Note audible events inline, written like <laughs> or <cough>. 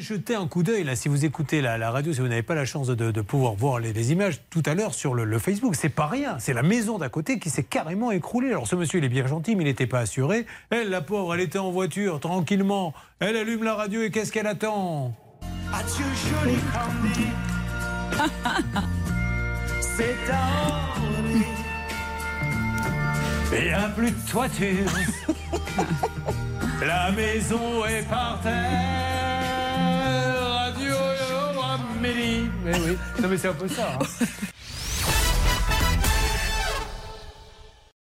Jetez un coup d'œil là, si vous écoutez la, la radio, si vous n'avez pas la chance de, de pouvoir voir les, les, images tout à l'heure sur le, le Facebook. C'est pas rien, c'est la maison d'à côté qui s'est carrément écroulée. Alors ce monsieur, il est bien gentil, mais il n'était pas assuré. Elle, la pauvre, elle était en voiture tranquillement. Elle allume la radio et qu'est-ce qu'elle attend? Adieu <laughs> C'est n'y a plus de toiture. <laughs> La maison est par terre. Mais oui, non mais c'est un peu ça. Hein. <laughs>